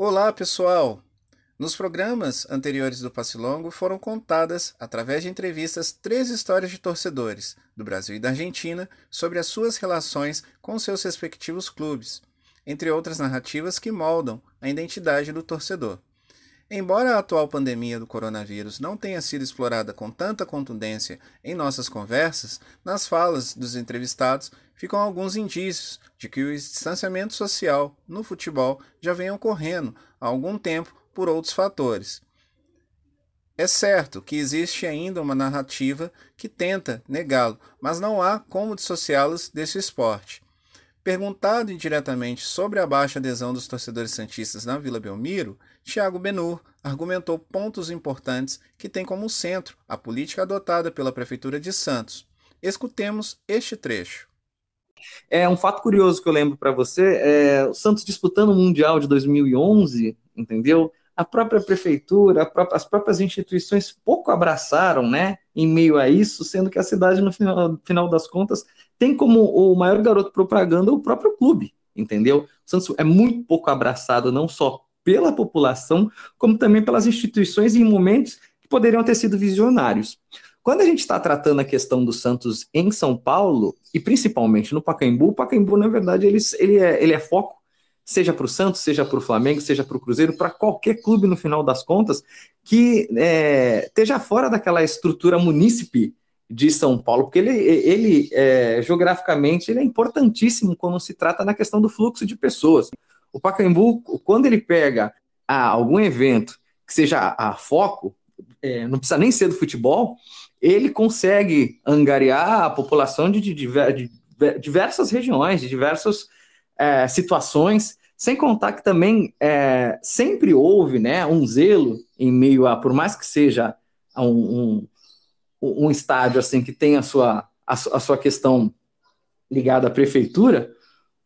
Olá, pessoal! Nos programas anteriores do Passe Longo foram contadas, através de entrevistas, três histórias de torcedores do Brasil e da Argentina sobre as suas relações com seus respectivos clubes, entre outras narrativas que moldam a identidade do torcedor. Embora a atual pandemia do coronavírus não tenha sido explorada com tanta contundência em nossas conversas, nas falas dos entrevistados ficam alguns indícios de que o distanciamento social no futebol já vem ocorrendo há algum tempo por outros fatores. É certo que existe ainda uma narrativa que tenta negá-lo, mas não há como dissociá-los desse esporte. Perguntado indiretamente sobre a baixa adesão dos torcedores santistas na Vila Belmiro, Tiago Benur argumentou pontos importantes que têm como centro a política adotada pela Prefeitura de Santos. Escutemos este trecho. É um fato curioso que eu lembro para você, é, o Santos disputando o Mundial de 2011, entendeu? A própria prefeitura, a própria, as próprias instituições pouco abraçaram, né, em meio a isso, sendo que a cidade, no final, final das contas, tem como o maior garoto propaganda o próprio clube, entendeu? O Santos é muito pouco abraçado, não só pela população, como também pelas instituições em momentos que poderiam ter sido visionários. Quando a gente está tratando a questão do Santos em São Paulo, e principalmente no Pacaembu, o Pacaembu, na verdade, ele, ele, é, ele é foco, seja para o Santos, seja para o Flamengo, seja para o Cruzeiro, para qualquer clube, no final das contas, que é, esteja fora daquela estrutura munícipe de São Paulo, porque ele, ele é, geograficamente ele é importantíssimo quando se trata na questão do fluxo de pessoas. O Pacaembu, quando ele pega ah, algum evento que seja a foco, é, não precisa nem ser do futebol, ele consegue angariar a população de, de, de, diversas regiões, de diversas é, situações, sem contar que também é, sempre houve né, um zelo em meio a, por mais que seja um, um um estádio assim que tem a sua, a, a sua questão ligada à prefeitura,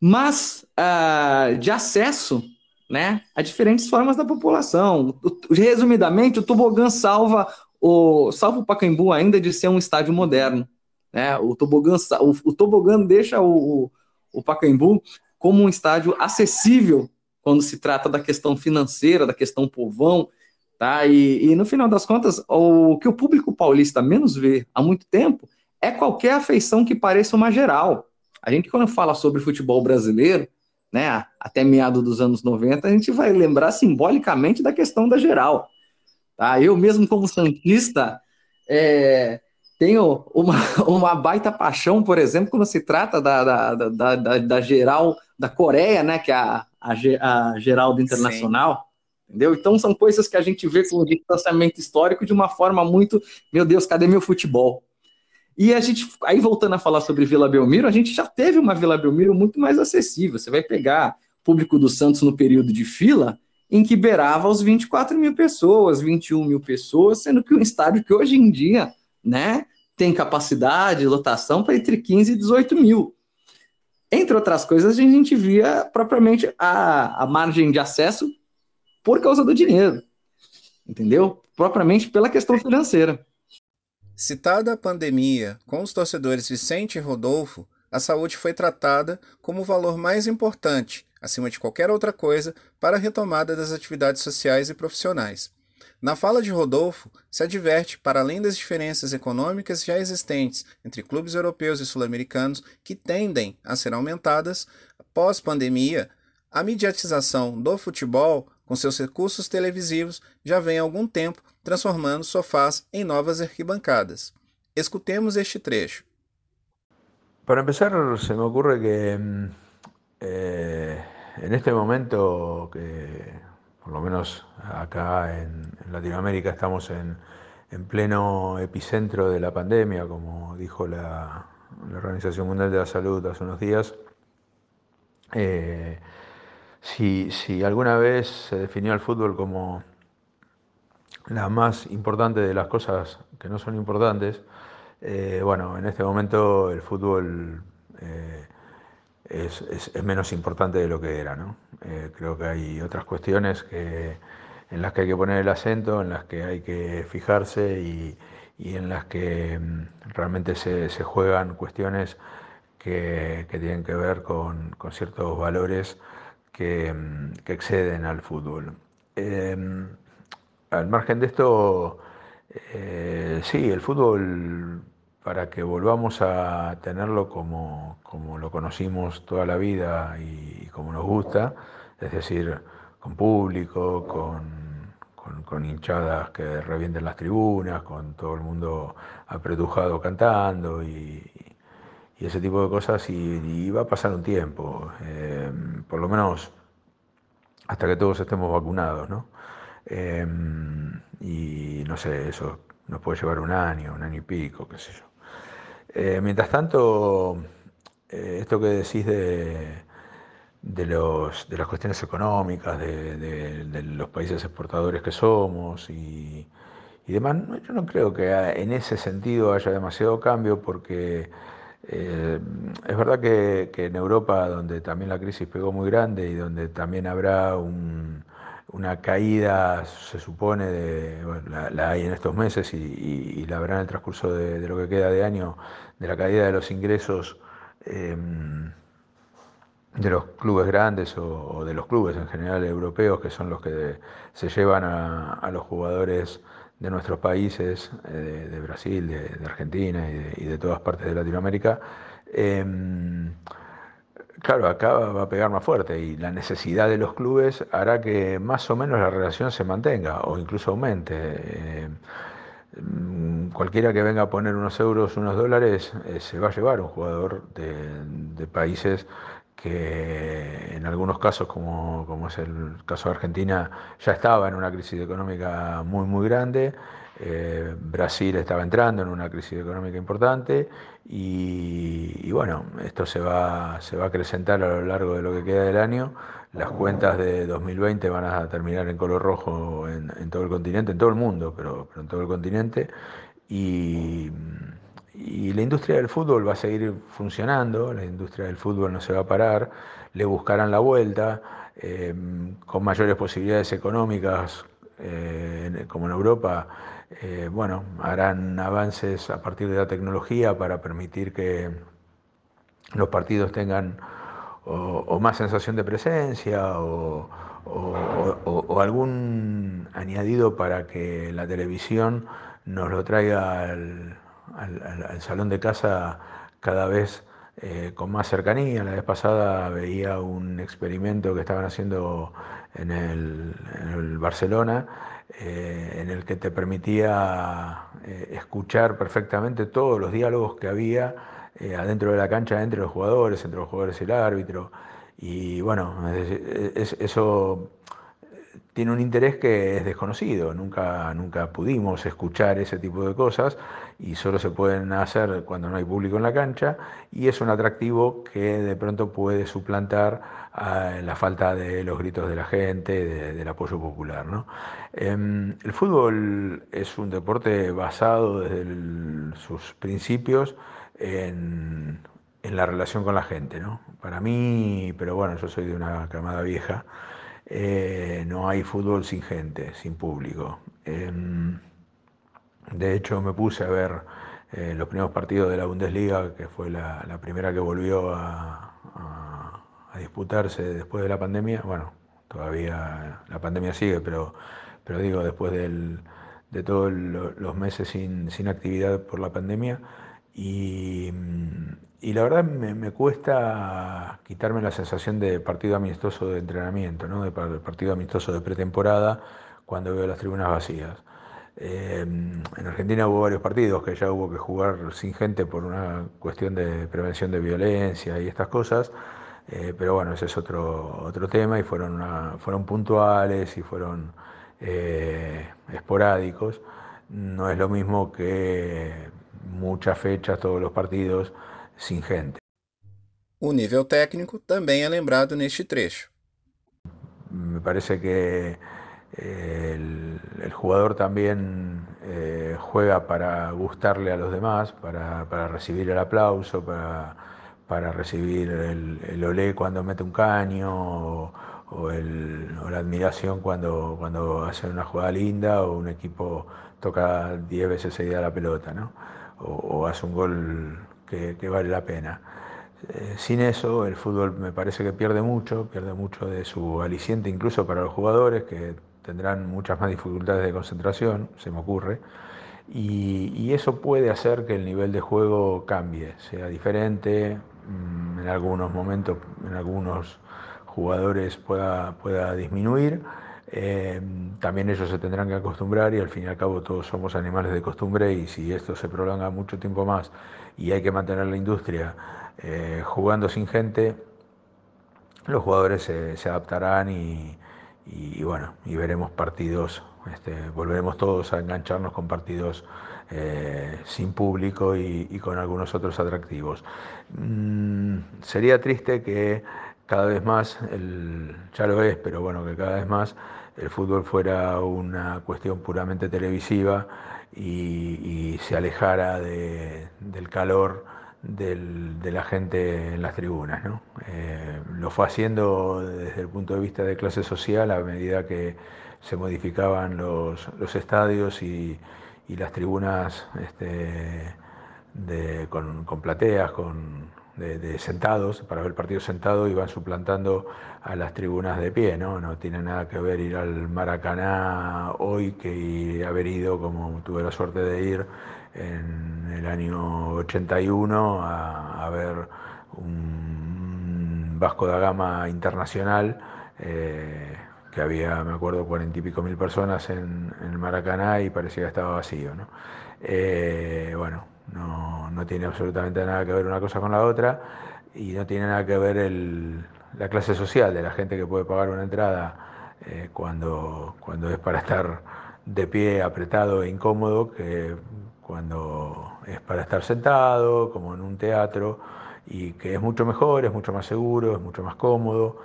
mas uh, de acesso né, a diferentes formas da população. Resumidamente, o tobogã salva o, salva o Pacaembu ainda de ser um estádio moderno. Né? O, tobogã, o, o tobogã deixa o, o, o Pacaembu como um estádio acessível quando se trata da questão financeira, da questão povão, Tá? E, e no final das contas, o que o público paulista menos vê há muito tempo é qualquer afeição que pareça uma geral. A gente, quando fala sobre futebol brasileiro, né, até meado dos anos 90, a gente vai lembrar simbolicamente da questão da geral. Tá? Eu mesmo, como santista, é, tenho uma, uma baita paixão, por exemplo, quando se trata da, da, da, da, da geral da Coreia, né, que é a, a, a Geraldo Internacional. Sim entendeu? Então são coisas que a gente vê com o distanciamento histórico de uma forma muito, meu Deus, cadê meu futebol? E a gente, aí voltando a falar sobre Vila Belmiro, a gente já teve uma Vila Belmiro muito mais acessível. Você vai pegar público do Santos no período de fila, em que beirava os 24 mil pessoas, 21 mil pessoas, sendo que um estádio que hoje em dia, né, tem capacidade, lotação para entre 15 e 18 mil. Entre outras coisas, a gente via propriamente a, a margem de acesso por causa do dinheiro, entendeu? Propriamente pela questão financeira. Citada a pandemia com os torcedores Vicente e Rodolfo, a saúde foi tratada como o valor mais importante, acima de qualquer outra coisa, para a retomada das atividades sociais e profissionais. Na fala de Rodolfo, se adverte, para além das diferenças econômicas já existentes entre clubes europeus e sul-americanos, que tendem a ser aumentadas, pós-pandemia, a mediatização do futebol com seus recursos televisivos, já vem há algum tempo transformando sofás em novas arquibancadas. Escutemos este trecho. Para empezar, se me ocurre que eh, en este momento, que por lo menos acá en, Latinoamérica estamos en, en, pleno epicentro de la pandemia, como dijo la, Organización Mundial de la Salud hace unos días, eh, si, alguna vez se definió al fútbol como la más importante de las cosas que no son importantes, eh, bueno, en este momento el fútbol es, es, menos importante de lo que era. ¿no? Eh, creo que hay otras cuestiones que, en las que hay que poner el acento, en las que hay que fijarse y, y en las que mm, realmente se, se, juegan cuestiones que, que, tienen que ver con, con ciertos valores que, exceden al fútbol. Em, al margen de esto, eh, sí, el fútbol, para que volvamos a tenerlo como, lo conocimos toda la vida y, como nos gusta, es decir, con público, con, hinchadas que revienten las tribunas, con todo el mundo apretujado cantando y, ese tipo de cosas, y, va a pasar un tiempo, eh, por lo menos hasta que todos estemos vacunados, ¿no? Em, y no sé, eso nos puede llevar un año, un año y pico, qué sé yo. Eh, mientras tanto, eh, esto que decís de, de, los, de las cuestiones económicas, de, los países exportadores que somos y, demás, yo no creo que en ese sentido haya demasiado cambio porque eh, es verdad que, que, en Europa, donde también la crisis pegó muy grande y donde también habrá un, una caída, se supone, de, la, hay en estos meses y, la habrá en el transcurso de, lo que queda de año, de la caída de los ingresos em, de los clubes grandes o, de los clubes en general europeos, que son los que se llevan a, los jugadores de nuestros países, eh, de, Brasil, de, Argentina y, de, todas partes de Latinoamérica. Em, Claro, acá va a pegar más fuerte y la necesidad de los clubes hará que más o menos la relación se mantenga o incluso aumente. Eh, mm, cualquiera que venga a poner unos euros, unos dólares, eh, se va a llevar un jugador de, países que en algunos casos, como, como, es el caso de Argentina, ya estaba en una crisis económica muy, muy grande eh, Brasil estaba entrando en una crisis económica importante y, bueno, esto se va, a acrecentar a lo largo de lo que queda del año. Las cuentas de 2020 van a terminar en color rojo en, todo el continente, en todo el mundo, pero, en todo el continente. Y, la industria del fútbol va a seguir funcionando, la industria del fútbol no se va a parar, le buscarán la vuelta, eh, con mayores posibilidades económicas, eh, como en Europa eh, bueno, harán avances a partir de la tecnología para permitir que los partidos tengan o, más sensación de presencia o, algún añadido para que la televisión nos lo traiga al, salón de casa cada vez eh, con más cercanía. La vez pasada veía un experimento que estaban haciendo en el Barcelona eh, en el que te permitía eh, escuchar perfectamente todos los diálogos que había adentro de la cancha entre los jugadores, entre los jugadores y el árbitro. Y bueno, eso tiene un interés que es desconocido, nunca, nunca pudimos escuchar ese tipo de cosas y solo se pueden hacer cuando no hay público en la cancha y es un atractivo que de pronto puede suplantar la falta de los gritos de la gente, del apoyo popular. Em, el fútbol es un deporte basado desde sus principios en, la relación con la gente. Para mí, pero bueno, yo soy de una camada vieja, eh, no hay fútbol sin gente, sin público. Em, de hecho, me puse a ver eh, los primeros partidos de la Bundesliga, que fue la, primera que volvió a, disputarse después de la pandemia. Bueno, todavía la pandemia sigue, pero, pero digo, después de todos los meses sin, sin actividad por la pandemia. Y, y la verdad me, cuesta quitarme la sensación de partido amistoso de entrenamiento, ¿no? de partido amistoso de pretemporada cuando veo las tribunas vacías. Em, en Argentina hubo varios partidos que ya hubo que jugar sin gente por una cuestión de prevención de violencia y estas cosas, eh, pero bueno, ese es otro, otro tema y fueron, fueron puntuales y fueron eh, esporádicos. No es lo mismo que muchas fechas, todos los partidos sin gente. O nível técnico também é lembrado neste trecho. Me parece que eh, el, jugador también eh, juega para gustarle a los demás, para, recibir el aplauso, para, recibir el, olé cuando mete un caño o, la admiración cuando, cuando hace una jugada linda o un equipo toca 10 veces seguida la pelota, ¿no? o, hace un gol que, vale la pena. Eh, sin eso, el fútbol me parece que pierde mucho, pierde mucho de su aliciente incluso para los jugadores que tendrán muchas más dificultades de concentración, se me ocurre. Y, eso puede hacer que el nivel de juego cambie, sea diferente, mm, en algunos momentos, en algunos jugadores pueda, pueda disminuir. Eh, también ellos se tendrán que acostumbrar y al fin y al cabo todos somos animales de costumbre y si esto se prolonga mucho tiempo más y hay que mantener la industria eh, jugando sin gente, los jugadores se, adaptarán y, bueno, y veremos partidos este, volveremos todos a engancharnos con partidos eh, sin público y, con algunos otros atractivos. Mm, sería triste que cada vez más, ya lo es, pero bueno, que cada vez más el fútbol fuera una cuestión puramente televisiva y, se alejara del calor de la gente en las tribunas. Eh, lo fue haciendo desde el punto de vista de clase social a medida que se modificaban los, estadios y, las tribunas este, con, con, plateas, con, de, sentados, para ver partidos sentados, iban suplantando a las tribunas de pie, ¿no? No tiene nada que ver ir al Maracaná hoy que haber ido, como tuve la suerte de ir en el año 81, a, a ver un Vasco da Gama internacional. Eh, que había, me acuerdo, cuarenta y pico mil personas en, el Maracaná y parecía que estaba vacío. ¿no? Eh, bueno, no, no, tiene absolutamente nada que ver una cosa con la otra y no tiene nada que ver el, la clase social de la gente que puede pagar una entrada eh, cuando, cuando es para estar de pie, apretado e incómodo, que cuando es para estar sentado, como en un teatro, y que es mucho mejor, es mucho más seguro, es mucho más cómodo,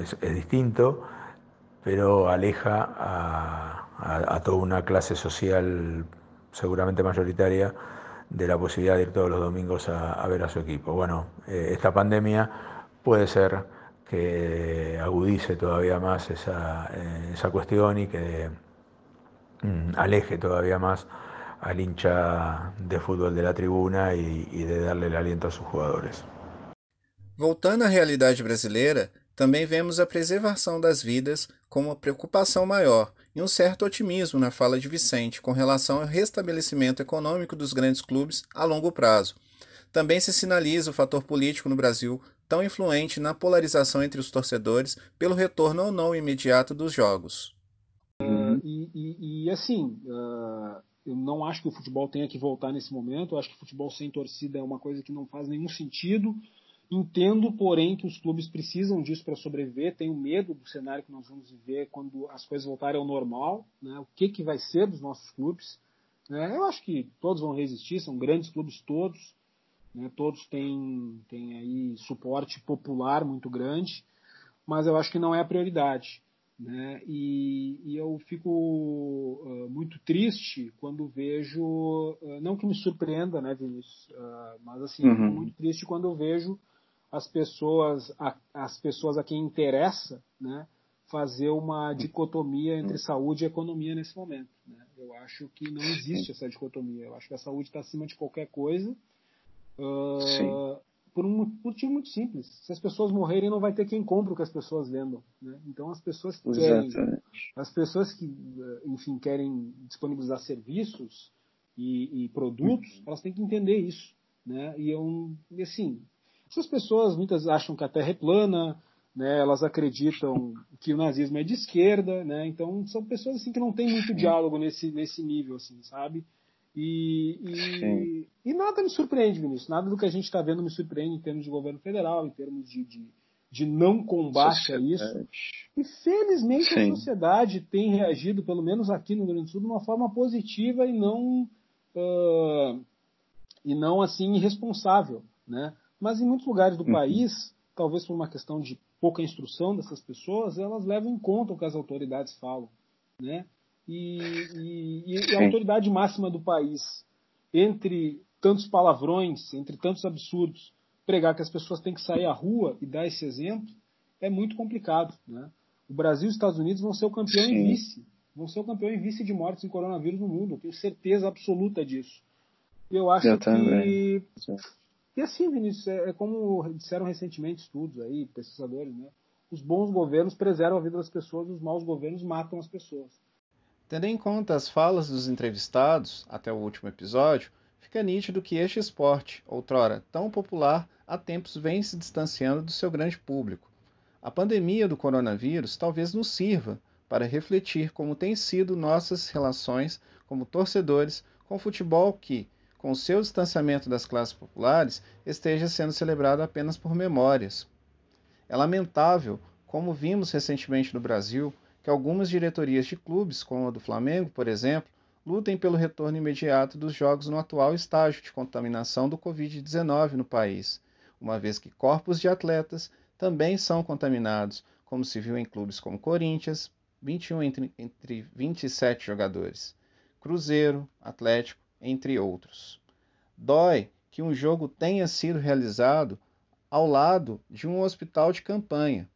es, distinto, pero aleja a, toda una clase social seguramente mayoritaria de la posibilidad de ir todos los domingos a, ver a su equipo. Bueno, eh, esta pandemia puede ser que agudice todavía más esa, eh, cuestión y que mm, aleje todavía más al hincha de fútbol de la tribuna e de darle el aliento a sus jugadores. Voltando à realidade brasileira, também vemos a preservação das vidas como preocupação maior e um certo otimismo na fala de Vicente com relação ao restabelecimento econômico dos grandes clubes a longo prazo. Também se sinaliza o fator político no Brasil tão influente na polarização entre os torcedores pelo retorno ou não imediato dos jogos. Uh, e, e, e, assim, uh, eu não acho que o futebol tenha que voltar nesse momento. Eu acho que futebol sem torcida é uma coisa que não faz nenhum sentido. Entendo, porém, que os clubes precisam disso para sobreviver. Tenho medo do cenário que nós vamos viver quando as coisas voltarem ao normal. Né? O que, que vai ser dos nossos clubes? Né? Eu acho que todos vão resistir, são grandes clubes todos. Né? Todos têm, têm aí suporte popular muito grande, mas eu acho que não é a prioridade. Né? E, e, eu fico uh, muito triste quando vejo, uh, não que me surpreenda, né, Vinícius, uh, mas assim, uhum. muito triste quando eu vejo as pessoas, a, as pessoas a quem interessa, né, fazer uma dicotomia entre saúde e economia nesse momento. Né? Eu acho que não existe essa dicotomia. Eu acho que a saúde está acima de qualquer coisa. Uh, por um motivo muito simples. Se as pessoas morrerem, não vai ter quem compre o que as pessoas vendam. Né? Então, as pessoas que querem, as pessoas que, eh, enfim, querem disponibilizar serviços e, e produtos, elas têm que entender isso. Né? E, eu, e assim, essas pessoas muitas acham que a Terra é plana, né? Elas acreditam que o nazismo é de esquerda, né? Então, são pessoas assim que não têm muito diálogo nesse nesse nível, assim, sabe? E, e, e, nada me surpreende, Vinícius. Nada do que a gente está vendo me surpreende em termos de governo federal, em termos de, de, de não combate sociedade. a isso. E felizmente Sim. a sociedade tem reagido, pelo menos aqui no Rio Grande do Sul, de uma forma positiva e não, uh, e não assim irresponsável. Né? Mas em muitos lugares do uhum. país, talvez por uma questão de pouca instrução dessas pessoas, elas levam em conta o que as autoridades falam. Né? e, e, e a autoridade máxima do país, entre tantos palavrões, entre tantos absurdos, pregar que as pessoas têm que sair à rua e dar esse exemplo, é muito complicado. Né? O Brasil e os Estados Unidos vão ser o campeão Sim. e vice. Vão ser o campeão e vice de mortes em coronavírus no mundo. Eu tenho certeza absoluta disso. Eu acho eu que. E assim, Vinícius, é, é como disseram recentemente estudos aí, pesquisadores, né? Os bons governos preservam a vida das pessoas, os maus governos matam as pessoas. Tendo em conta as falas dos entrevistados até o último episódio, fica nítido que este esporte, outrora tão popular, há tempos vem se distanciando do seu grande público. A pandemia do coronavírus talvez nos sirva para refletir como têm sido nossas relações como torcedores com o futebol que, com seu distanciamento das classes populares, esteja sendo celebrado apenas por memórias. É lamentável, como vimos recentemente no Brasil, que algumas diretorias de clubes, como a do Flamengo, por exemplo, lutem pelo retorno imediato dos jogos no atual estágio de contaminação do Covid-19 no país, uma vez que corpos de atletas também são contaminados, como se viu em clubes como Corinthians, 21 entre, entre 27 jogadores, Cruzeiro, Atlético, entre outros. Dói que um jogo tenha sido realizado ao lado de um hospital de campanha.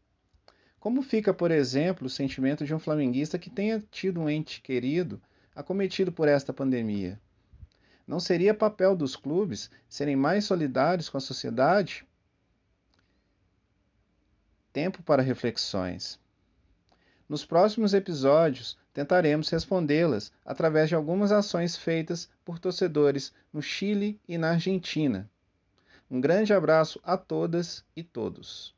Como fica, por exemplo, o sentimento de um flamenguista que tenha tido um ente querido acometido por esta pandemia? Não seria papel dos clubes serem mais solidários com a sociedade? Tempo para reflexões. Nos próximos episódios, tentaremos respondê-las através de algumas ações feitas por torcedores no Chile e na Argentina. Um grande abraço a todas e todos.